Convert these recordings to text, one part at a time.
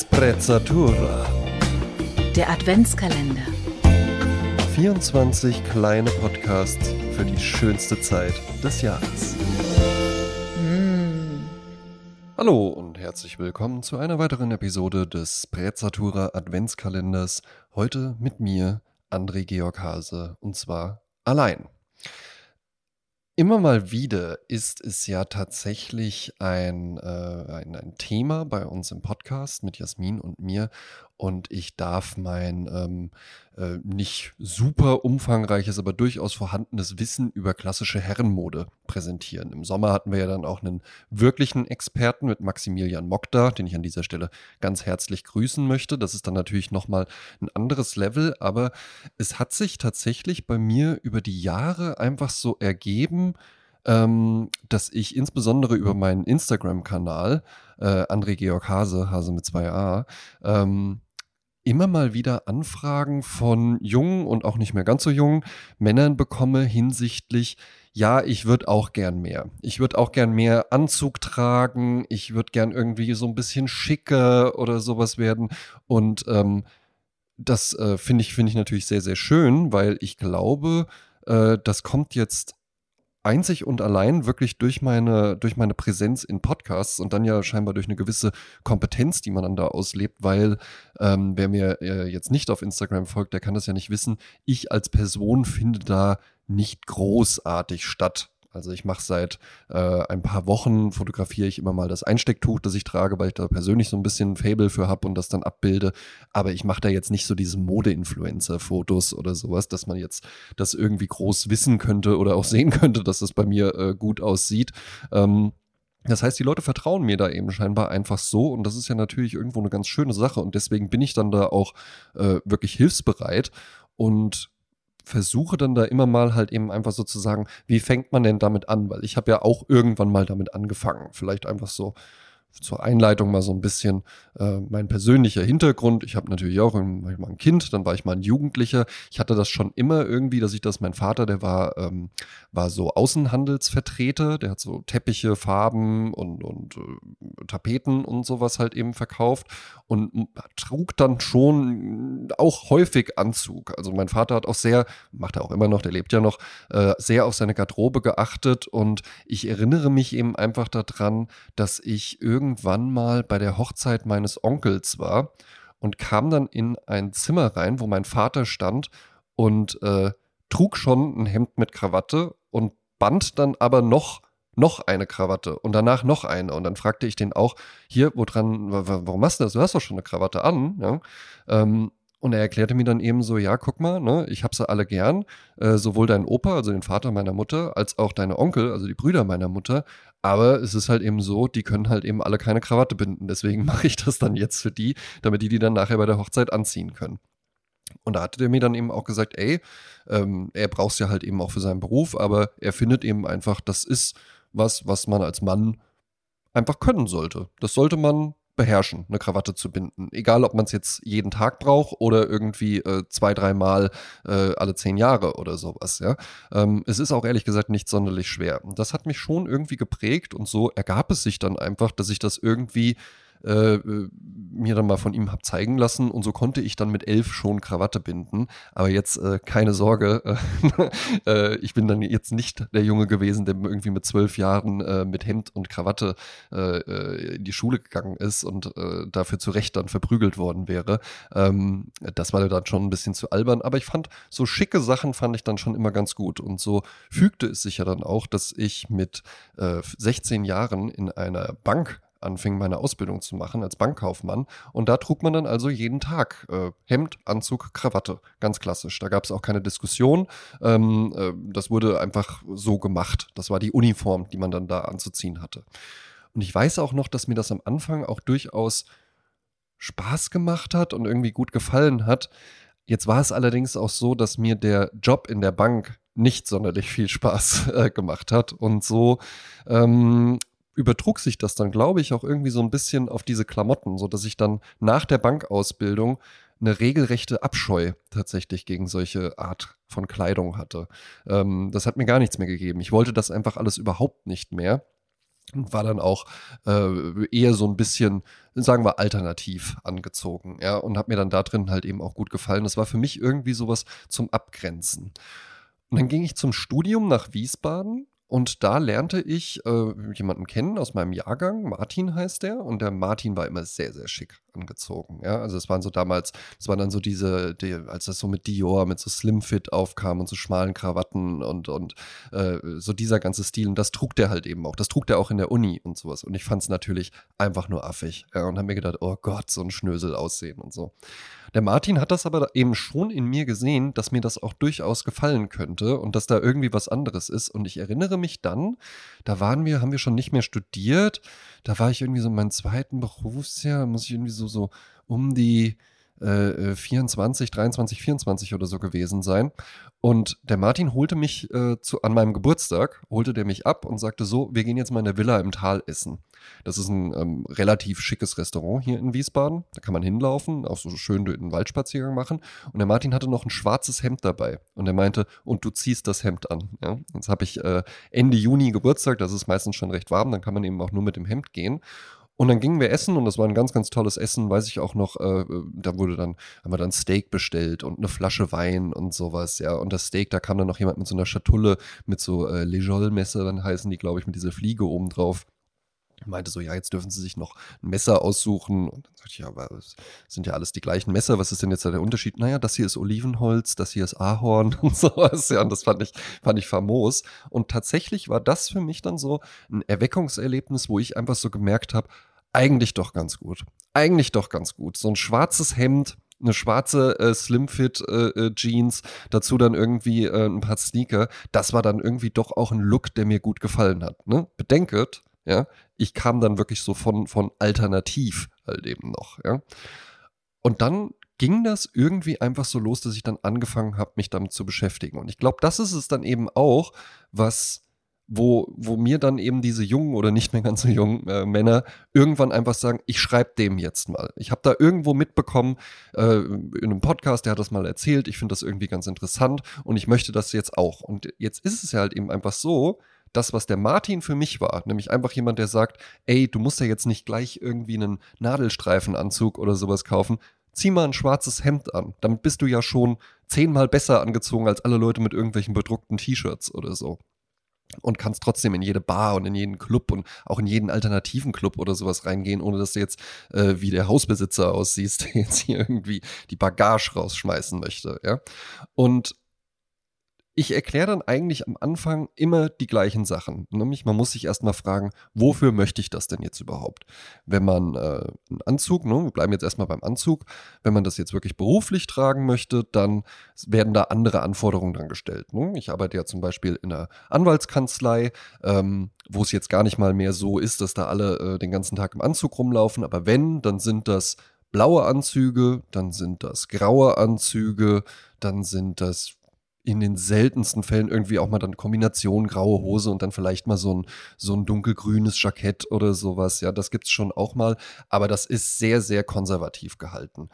Sprezzatura. Der Adventskalender. 24 kleine Podcasts für die schönste Zeit des Jahres. Mm. Hallo und herzlich willkommen zu einer weiteren Episode des Sprezzatura Adventskalenders. Heute mit mir, André Georg Hase, und zwar allein. Immer mal wieder ist es ja tatsächlich ein, äh, ein, ein Thema bei uns im Podcast mit Jasmin und mir und ich darf mein ähm, äh, nicht super umfangreiches, aber durchaus vorhandenes Wissen über klassische Herrenmode präsentieren. Im Sommer hatten wir ja dann auch einen wirklichen Experten mit Maximilian Mock da, den ich an dieser Stelle ganz herzlich grüßen möchte. Das ist dann natürlich nochmal ein anderes Level, aber es hat sich tatsächlich bei mir über die Jahre einfach so ergeben, ähm, dass ich insbesondere über meinen Instagram-Kanal, äh, André Georg Hase, Hase mit zwei A, ähm, immer mal wieder Anfragen von jungen und auch nicht mehr ganz so jungen Männern bekomme hinsichtlich, ja, ich würde auch gern mehr. Ich würde auch gern mehr Anzug tragen. Ich würde gern irgendwie so ein bisschen schicker oder sowas werden. Und ähm, das äh, finde ich, finde ich natürlich sehr, sehr schön, weil ich glaube, äh, das kommt jetzt einzig und allein wirklich durch meine, durch meine Präsenz in Podcasts und dann ja scheinbar durch eine gewisse Kompetenz, die man dann da auslebt, weil ähm, wer mir äh, jetzt nicht auf Instagram folgt, der kann das ja nicht wissen. Ich als Person finde da nicht großartig statt. Also ich mache seit äh, ein paar Wochen, fotografiere ich immer mal das Einstecktuch, das ich trage, weil ich da persönlich so ein bisschen Fable für habe und das dann abbilde. Aber ich mache da jetzt nicht so diese Mode-Influencer-Fotos oder sowas, dass man jetzt das irgendwie groß wissen könnte oder auch sehen könnte, dass das bei mir äh, gut aussieht. Ähm, das heißt, die Leute vertrauen mir da eben scheinbar einfach so und das ist ja natürlich irgendwo eine ganz schöne Sache und deswegen bin ich dann da auch äh, wirklich hilfsbereit und versuche dann da immer mal halt eben einfach so zu sagen, wie fängt man denn damit an? Weil ich habe ja auch irgendwann mal damit angefangen. Vielleicht einfach so zur Einleitung mal so ein bisschen äh, mein persönlicher Hintergrund. Ich habe natürlich auch ein, mal ein Kind, dann war ich mal ein Jugendlicher. Ich hatte das schon immer irgendwie, dass ich das, mein Vater, der war, ähm, war so Außenhandelsvertreter, der hat so Teppiche, Farben und, und äh, Tapeten und sowas halt eben verkauft und trug dann schon auch häufig Anzug. Also mein Vater hat auch sehr, macht er auch immer noch, der lebt ja noch, äh, sehr auf seine Garderobe geachtet und ich erinnere mich eben einfach daran, dass ich irgendwann mal bei der Hochzeit meines Onkels war und kam dann in ein Zimmer rein, wo mein Vater stand und äh, trug schon ein Hemd mit Krawatte und band dann aber noch noch eine Krawatte und danach noch eine. Und dann fragte ich den auch, hier, woran, warum machst du das? Du hast doch schon eine Krawatte an. Ja? Ähm, und er erklärte mir dann eben so, ja, guck mal, ne, ich hab sie alle gern, äh, sowohl dein Opa, also den Vater meiner Mutter, als auch deine Onkel, also die Brüder meiner Mutter. Aber es ist halt eben so, die können halt eben alle keine Krawatte binden. Deswegen mache ich das dann jetzt für die, damit die die dann nachher bei der Hochzeit anziehen können. Und da hatte der mir dann eben auch gesagt, ey, ähm, er braucht es ja halt eben auch für seinen Beruf, aber er findet eben einfach, das ist was, was man als Mann einfach können sollte. Das sollte man beherrschen, eine Krawatte zu binden. Egal, ob man es jetzt jeden Tag braucht oder irgendwie äh, zwei, dreimal äh, alle zehn Jahre oder sowas. Ja? Ähm, es ist auch ehrlich gesagt nicht sonderlich schwer. Das hat mich schon irgendwie geprägt und so ergab es sich dann einfach, dass ich das irgendwie äh, äh, mir dann mal von ihm habe zeigen lassen und so konnte ich dann mit elf schon Krawatte binden. Aber jetzt äh, keine Sorge, äh, äh, ich bin dann jetzt nicht der Junge gewesen, der irgendwie mit zwölf Jahren äh, mit Hemd und Krawatte in die Schule gegangen ist und dafür zu Recht dann verprügelt worden wäre. Ähm, das war dann schon ein bisschen zu albern, aber ich fand so schicke Sachen fand ich dann schon immer ganz gut und so fügte es sich ja dann auch, dass ich mit 16 Jahren in einer Bank anfing, meine Ausbildung zu machen als Bankkaufmann. Und da trug man dann also jeden Tag äh, Hemd, Anzug, Krawatte. Ganz klassisch. Da gab es auch keine Diskussion. Ähm, äh, das wurde einfach so gemacht. Das war die Uniform, die man dann da anzuziehen hatte. Und ich weiß auch noch, dass mir das am Anfang auch durchaus Spaß gemacht hat und irgendwie gut gefallen hat. Jetzt war es allerdings auch so, dass mir der Job in der Bank nicht sonderlich viel Spaß äh, gemacht hat. Und so ähm, übertrug sich das dann, glaube ich, auch irgendwie so ein bisschen auf diese Klamotten, so dass ich dann nach der Bankausbildung eine regelrechte Abscheu tatsächlich gegen solche Art von Kleidung hatte. Ähm, das hat mir gar nichts mehr gegeben. Ich wollte das einfach alles überhaupt nicht mehr. und war dann auch äh, eher so ein bisschen, sagen wir, alternativ angezogen, ja, und hat mir dann da drin halt eben auch gut gefallen. Das war für mich irgendwie sowas zum Abgrenzen. Und dann ging ich zum Studium nach Wiesbaden und da lernte ich äh, jemanden kennen aus meinem Jahrgang. Martin heißt der. Und der Martin war immer sehr, sehr schick angezogen. Ja, also es waren so damals, es waren dann so diese, die, als das so mit Dior, mit so Slimfit aufkam und so schmalen Krawatten und, und äh, so dieser ganze Stil. Und das trug der halt eben auch. Das trug der auch in der Uni und sowas. Und ich fand es natürlich einfach nur affig. Ja, und habe mir gedacht, oh Gott, so ein Schnösel aussehen und so. Der Martin hat das aber eben schon in mir gesehen, dass mir das auch durchaus gefallen könnte und dass da irgendwie was anderes ist. Und ich erinnere mich dann, da waren wir, haben wir schon nicht mehr studiert. Da war ich irgendwie so in meinem zweiten Berufsjahr, muss ich irgendwie so, so um die äh, 24, 23, 24 oder so gewesen sein. Und der Martin holte mich äh, zu, an meinem Geburtstag, holte der mich ab und sagte so, wir gehen jetzt mal in der Villa im Tal essen. Das ist ein ähm, relativ schickes Restaurant hier in Wiesbaden. Da kann man hinlaufen, auch so schön einen Waldspaziergang machen. Und der Martin hatte noch ein schwarzes Hemd dabei. Und er meinte, und du ziehst das Hemd an. Ja? Jetzt habe ich äh, Ende Juni Geburtstag, das ist meistens schon recht warm, dann kann man eben auch nur mit dem Hemd gehen. Und dann gingen wir essen und das war ein ganz, ganz tolles Essen, weiß ich auch noch. Äh, da wurde dann, haben wir dann Steak bestellt und eine Flasche Wein und sowas, ja. Und das Steak, da kam dann noch jemand mit so einer Schatulle mit so äh, Lejol-Messer, heißen die, glaube ich, mit dieser Fliege oben drauf meinte so, ja, jetzt dürfen Sie sich noch ein Messer aussuchen. Und dann sagte ich, ja, aber es sind ja alles die gleichen Messer. Was ist denn jetzt der Unterschied? Naja, das hier ist Olivenholz, das hier ist Ahorn und sowas. Ja, und das fand ich, fand ich famos. Und tatsächlich war das für mich dann so ein Erweckungserlebnis, wo ich einfach so gemerkt habe, eigentlich doch ganz gut. Eigentlich doch ganz gut. So ein schwarzes Hemd, eine schwarze äh, Slimfit äh, äh, Jeans, dazu dann irgendwie äh, ein paar Sneaker. Das war dann irgendwie doch auch ein Look, der mir gut gefallen hat. Ne? Bedenket, ja, ich kam dann wirklich so von, von alternativ halt eben noch, ja. Und dann ging das irgendwie einfach so los, dass ich dann angefangen habe, mich damit zu beschäftigen. Und ich glaube, das ist es dann eben auch, was, wo, wo mir dann eben diese jungen oder nicht mehr ganz so jungen äh, Männer irgendwann einfach sagen, ich schreibe dem jetzt mal. Ich habe da irgendwo mitbekommen, äh, in einem Podcast, der hat das mal erzählt, ich finde das irgendwie ganz interessant und ich möchte das jetzt auch. Und jetzt ist es ja halt eben einfach so, das, was der Martin für mich war, nämlich einfach jemand, der sagt, ey, du musst ja jetzt nicht gleich irgendwie einen Nadelstreifenanzug oder sowas kaufen, zieh mal ein schwarzes Hemd an. Damit bist du ja schon zehnmal besser angezogen als alle Leute mit irgendwelchen bedruckten T-Shirts oder so. Und kannst trotzdem in jede Bar und in jeden Club und auch in jeden alternativen Club oder sowas reingehen, ohne dass du jetzt äh, wie der Hausbesitzer aussiehst, der jetzt hier irgendwie die Bagage rausschmeißen möchte, ja. Und ich erkläre dann eigentlich am Anfang immer die gleichen Sachen. Nämlich, man muss sich erstmal fragen, wofür möchte ich das denn jetzt überhaupt? Wenn man äh, einen Anzug, ne, wir bleiben jetzt erstmal beim Anzug, wenn man das jetzt wirklich beruflich tragen möchte, dann werden da andere Anforderungen dran gestellt. Ne? Ich arbeite ja zum Beispiel in einer Anwaltskanzlei, ähm, wo es jetzt gar nicht mal mehr so ist, dass da alle äh, den ganzen Tag im Anzug rumlaufen. Aber wenn, dann sind das blaue Anzüge, dann sind das graue Anzüge, dann sind das in den seltensten Fällen irgendwie auch mal dann Kombination graue Hose und dann vielleicht mal so ein, so ein dunkelgrünes Jackett oder sowas. Ja, das gibt es schon auch mal, aber das ist sehr, sehr konservativ gehalten.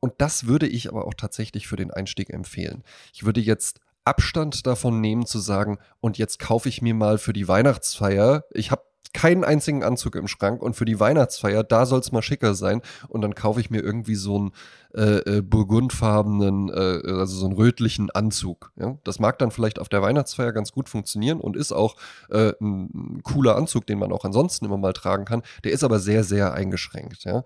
Und das würde ich aber auch tatsächlich für den Einstieg empfehlen. Ich würde jetzt Abstand davon nehmen zu sagen, und jetzt kaufe ich mir mal für die Weihnachtsfeier, ich habe keinen einzigen Anzug im Schrank und für die Weihnachtsfeier, da soll es mal schicker sein. Und dann kaufe ich mir irgendwie so einen äh, äh, burgundfarbenen, äh, also so einen rötlichen Anzug. Ja? Das mag dann vielleicht auf der Weihnachtsfeier ganz gut funktionieren und ist auch äh, ein cooler Anzug, den man auch ansonsten immer mal tragen kann. Der ist aber sehr, sehr eingeschränkt. Ja?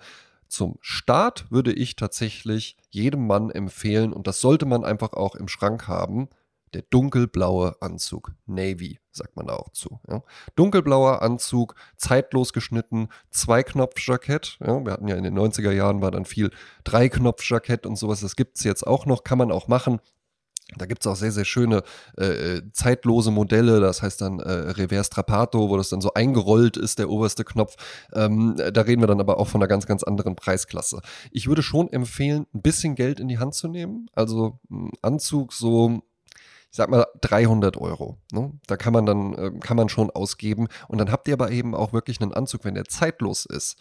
Zum Start würde ich tatsächlich jedem Mann empfehlen, und das sollte man einfach auch im Schrank haben, der dunkelblaue Anzug. Navy, sagt man da auch zu. Ja. Dunkelblauer Anzug, zeitlos geschnitten, Zweiknopfjackett. Ja, wir hatten ja in den 90er Jahren war dann viel Dreiknopfjackett und sowas. Das gibt es jetzt auch noch, kann man auch machen. Da gibt es auch sehr, sehr schöne äh, äh, zeitlose Modelle, das heißt dann äh, Reverse Trapato, wo das dann so eingerollt ist, der oberste Knopf. Ähm, da reden wir dann aber auch von einer ganz, ganz anderen Preisklasse. Ich würde schon empfehlen, ein bisschen Geld in die Hand zu nehmen. Also ein Anzug so ich sag mal 300 Euro. Ne? Da kann man dann, äh, kann man schon ausgeben. Und dann habt ihr aber eben auch wirklich einen Anzug, wenn der zeitlos ist,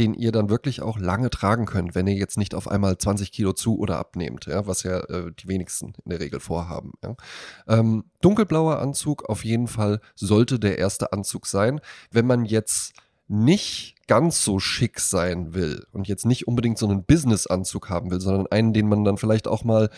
den ihr dann wirklich auch lange tragen könnt, wenn ihr jetzt nicht auf einmal 20 Kilo zu oder abnehmt, ja, was ja äh, die wenigsten in der Regel vorhaben. Ja. Ähm, dunkelblauer Anzug auf jeden Fall sollte der erste Anzug sein. Wenn man jetzt nicht ganz so schick sein will und jetzt nicht unbedingt so einen Business-Anzug haben will, sondern einen, den man dann vielleicht auch mal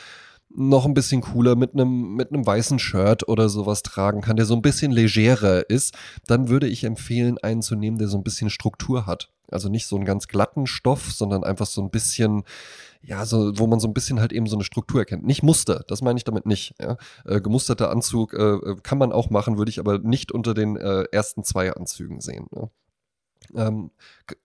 noch ein bisschen cooler mit einem mit einem weißen Shirt oder sowas tragen kann, der so ein bisschen legerer ist, dann würde ich empfehlen, einen zu nehmen, der so ein bisschen Struktur hat. Also nicht so einen ganz glatten Stoff, sondern einfach so ein bisschen, ja, so, wo man so ein bisschen halt eben so eine Struktur erkennt. Nicht Muster, das meine ich damit nicht. Ja. Äh, gemusterter Anzug äh, äh kann man auch machen, würde ich aber nicht unter den äh, ersten zwei Anzügen sehen. Ja. Ähm,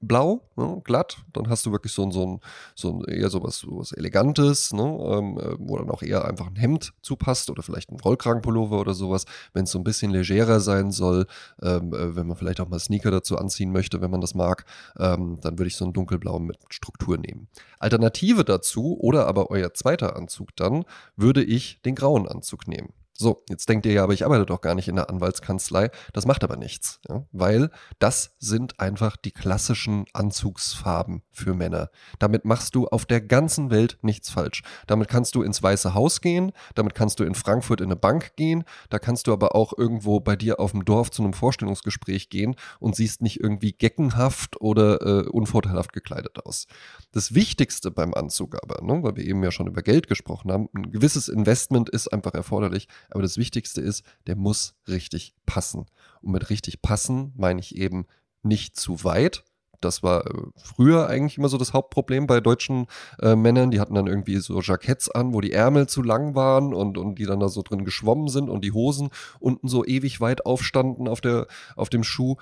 blau, ne, glatt, dann hast du wirklich so ein, so ein, so ein eher sowas, sowas Elegantes, ne, ähm, äh, wo dann auch eher einfach ein Hemd zupasst oder vielleicht ein Rollkragenpullover oder sowas. Wenn es so ein bisschen legerer sein soll, ähm, äh, wenn man vielleicht auch mal Sneaker dazu anziehen möchte, wenn man das mag, ähm, dann würde ich so ein dunkelblau mit Struktur nehmen. Alternative dazu oder aber euer zweiter Anzug dann, würde ich den grauen Anzug nehmen. So, jetzt denkt ihr ja, aber ich arbeite doch gar nicht in der Anwaltskanzlei. Das macht aber nichts, ja? weil das sind einfach die klassischen Anzugsfarben für Männer. Damit machst du auf der ganzen Welt nichts falsch. Damit kannst du ins Weiße Haus gehen, damit kannst du in Frankfurt in eine Bank gehen, da kannst du aber auch irgendwo bei dir auf dem Dorf zu einem Vorstellungsgespräch gehen und siehst nicht irgendwie geckenhaft oder äh, unvorteilhaft gekleidet aus. Das Wichtigste beim Anzug aber, ne, weil wir eben ja schon über Geld gesprochen haben, ein gewisses Investment ist einfach erforderlich aber das Wichtigste ist, der muss richtig passen. Und mit richtig passen meine ich eben nicht zu weit. Das war äh, früher eigentlich immer so das Hauptproblem bei deutschen äh, Männern. Die hatten dann irgendwie so Jacketts an, wo die Ärmel zu lang waren und, und die dann da so drin geschwommen sind und die Hosen unten so ewig weit aufstanden auf, der, auf dem Schuh.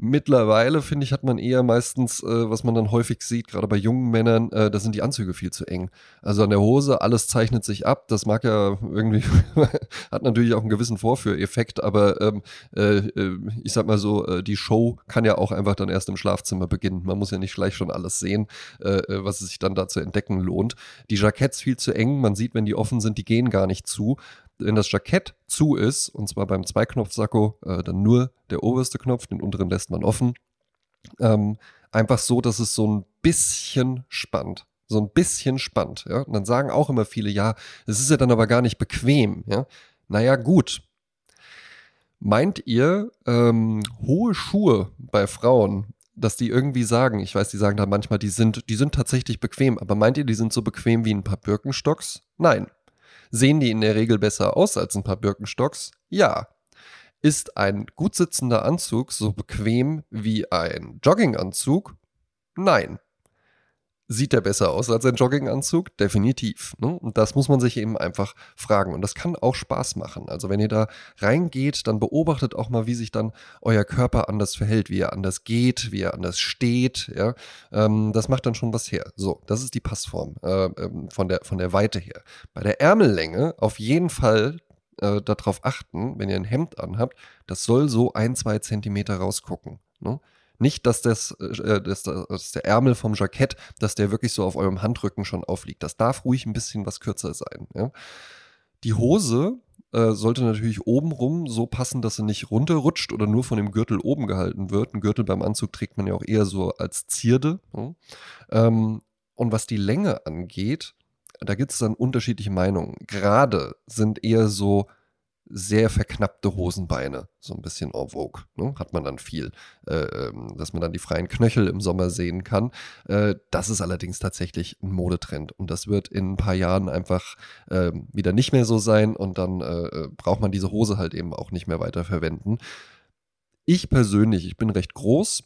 Mittlerweile, finde ich, hat man eher meistens, äh, was man dann häufig sieht, gerade bei jungen Männern, äh, da sind die Anzüge viel zu eng. Also an der Hose, alles zeichnet sich ab. Das mag ja irgendwie, hat natürlich auch einen gewissen Vorführeffekt, aber ähm, äh, äh, ich sag mal so, äh, die Show kann ja auch einfach dann erst im Schlafzimmer beginnen. Man muss ja nicht gleich schon alles sehen, äh, was es sich dann da zu entdecken lohnt. Die Jacketts viel zu eng. Man sieht, wenn die offen sind, die gehen gar nicht zu wenn das Jackett zu ist, und zwar beim Zweiknopfsacko, äh, dann nur der oberste Knopf, den unteren lässt man offen. Ähm, einfach so, dass es so ein bisschen spannt. So ein bisschen spannt, ja. Und dann sagen auch immer viele, ja, es ist ja dann aber gar nicht bequem, ja. Naja, gut. Meint ihr, ähm, hohe Schuhe bei Frauen, dass die irgendwie sagen, ich weiß, die sagen da manchmal, die sind, die sind tatsächlich bequem, aber meint ihr, die sind so bequem wie ein paar Birkenstocks? Nein, Sehen die in der Regel besser aus als ein paar Birkenstocks? Ja. Ist ein gut sitzender Anzug so bequem wie ein Jogginganzug? Nein. Sieht der besser aus als ein Jogginganzug? Definitiv. Ne? Und das muss man sich eben einfach fragen. Und das kann auch Spaß machen. Also wenn ihr da reingeht, dann beobachtet auch mal, wie sich dann euer Körper anders verhält, wie er anders geht, wie er anders steht. Ja? Ähm, das macht dann schon was her. So, das ist die Passform äh, ähm, von, der, von der Weite her. Bei der Ärmellänge auf jeden Fall äh, darauf achten, wenn ihr ein Hemd anhabt, das soll so ein, zwei Zentimeter rausgucken. Ne? Nicht, dass, das, äh, dass, dass der Ärmel vom Jackett, dass der wirklich so auf eurem Handrücken schon aufliegt. Das darf ruhig ein bisschen was kürzer sein. Ja? Die Hose äh, sollte natürlich obenrum so passen, dass sie nicht runterrutscht oder nur von dem Gürtel oben gehalten wird. Ein Gürtel beim Anzug trägt man ja auch eher so als Zierde. Ja? Ähm, und was die Länge angeht, da gibt es dann unterschiedliche Meinungen. Gerade sind eher so sehr verknappte Hosenbeine, so ein bisschen en vogue. Ne? Hat man dann viel, äh, ähm, dass man dann die freien Knöchel im Sommer sehen kann. Äh, das ist allerdings tatsächlich ein Modetrend und das wird in ein paar Jahren einfach äh, wieder nicht mehr so sein und dann äh, äh, braucht man diese Hose halt eben auch nicht mehr weiter verwenden. Ich persönlich, ich bin recht groß.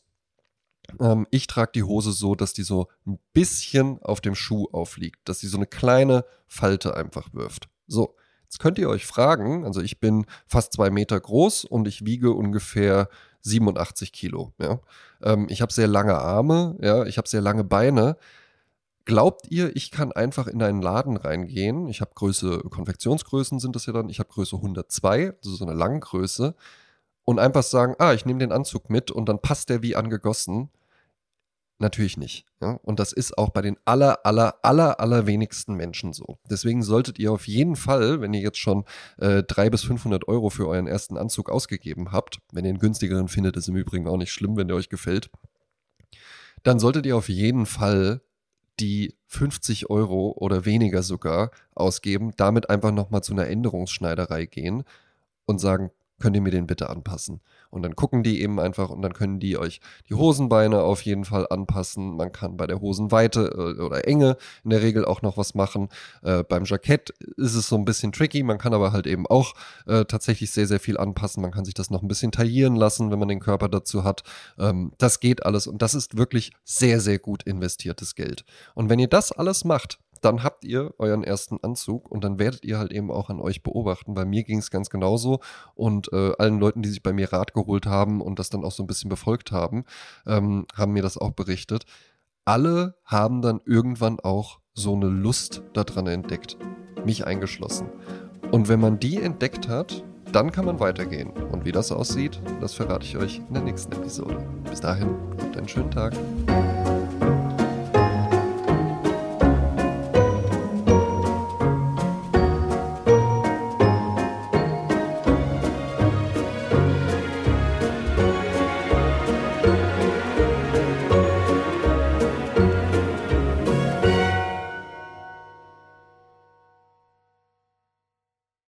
Ähm, ich trage die Hose so, dass die so ein bisschen auf dem Schuh aufliegt, dass sie so eine kleine Falte einfach wirft. So. Jetzt könnt ihr euch fragen, also ich bin fast zwei Meter groß und ich wiege ungefähr 87 Kilo. Ja? Ähm, ich habe sehr lange Arme, ja, ich habe sehr lange Beine. Glaubt ihr, ich kann einfach in einen Laden reingehen? Ich habe Größe, Konfektionsgrößen sind das ja dann. Ich habe Größe 102, also so eine Langgröße. Und einfach sagen, ah, ich nehme den Anzug mit und dann passt der wie angegossen. Natürlich nicht. Ja? Und das ist auch bei den aller, aller, aller, aller wenigsten Menschen so. Deswegen solltet ihr auf jeden Fall, wenn ihr jetzt schon äh, 300 bis 500 Euro für euren ersten Anzug ausgegeben habt, wenn ihr einen günstigeren findet, ist im Übrigen auch nicht schlimm, wenn der euch gefällt, dann solltet ihr auf jeden Fall die 50 Euro oder weniger sogar ausgeben, damit einfach nochmal zu einer Änderungsschneiderei gehen und sagen, könnt ihr mir den bitte anpassen? Und dann gucken die eben einfach und dann können die euch die Hosenbeine auf jeden Fall anpassen. Man kann bei der Hosenweite äh, oder Enge in der Regel auch noch was machen. Äh, beim Jackett ist es so ein bisschen tricky. Man kann aber halt eben auch äh, tatsächlich sehr, sehr viel anpassen. Man kann sich das noch ein bisschen taillieren lassen, wenn man den Körper dazu hat. Ähm, das geht alles und das ist wirklich sehr, sehr gut investiertes Geld. Und wenn ihr das alles macht, dann habt ihr euren ersten Anzug und dann werdet ihr halt eben auch an euch beobachten. Bei mir ging es ganz genauso und äh, allen Leuten, die sich bei mir Rat geholt haben und das dann auch so ein bisschen befolgt haben, ähm, haben mir das auch berichtet. Alle haben dann irgendwann auch so eine Lust daran entdeckt, mich eingeschlossen. Und wenn man die entdeckt hat, dann kann man weitergehen. Und wie das aussieht, das verrate ich euch in der nächsten Episode. Bis dahin, habt einen schönen Tag.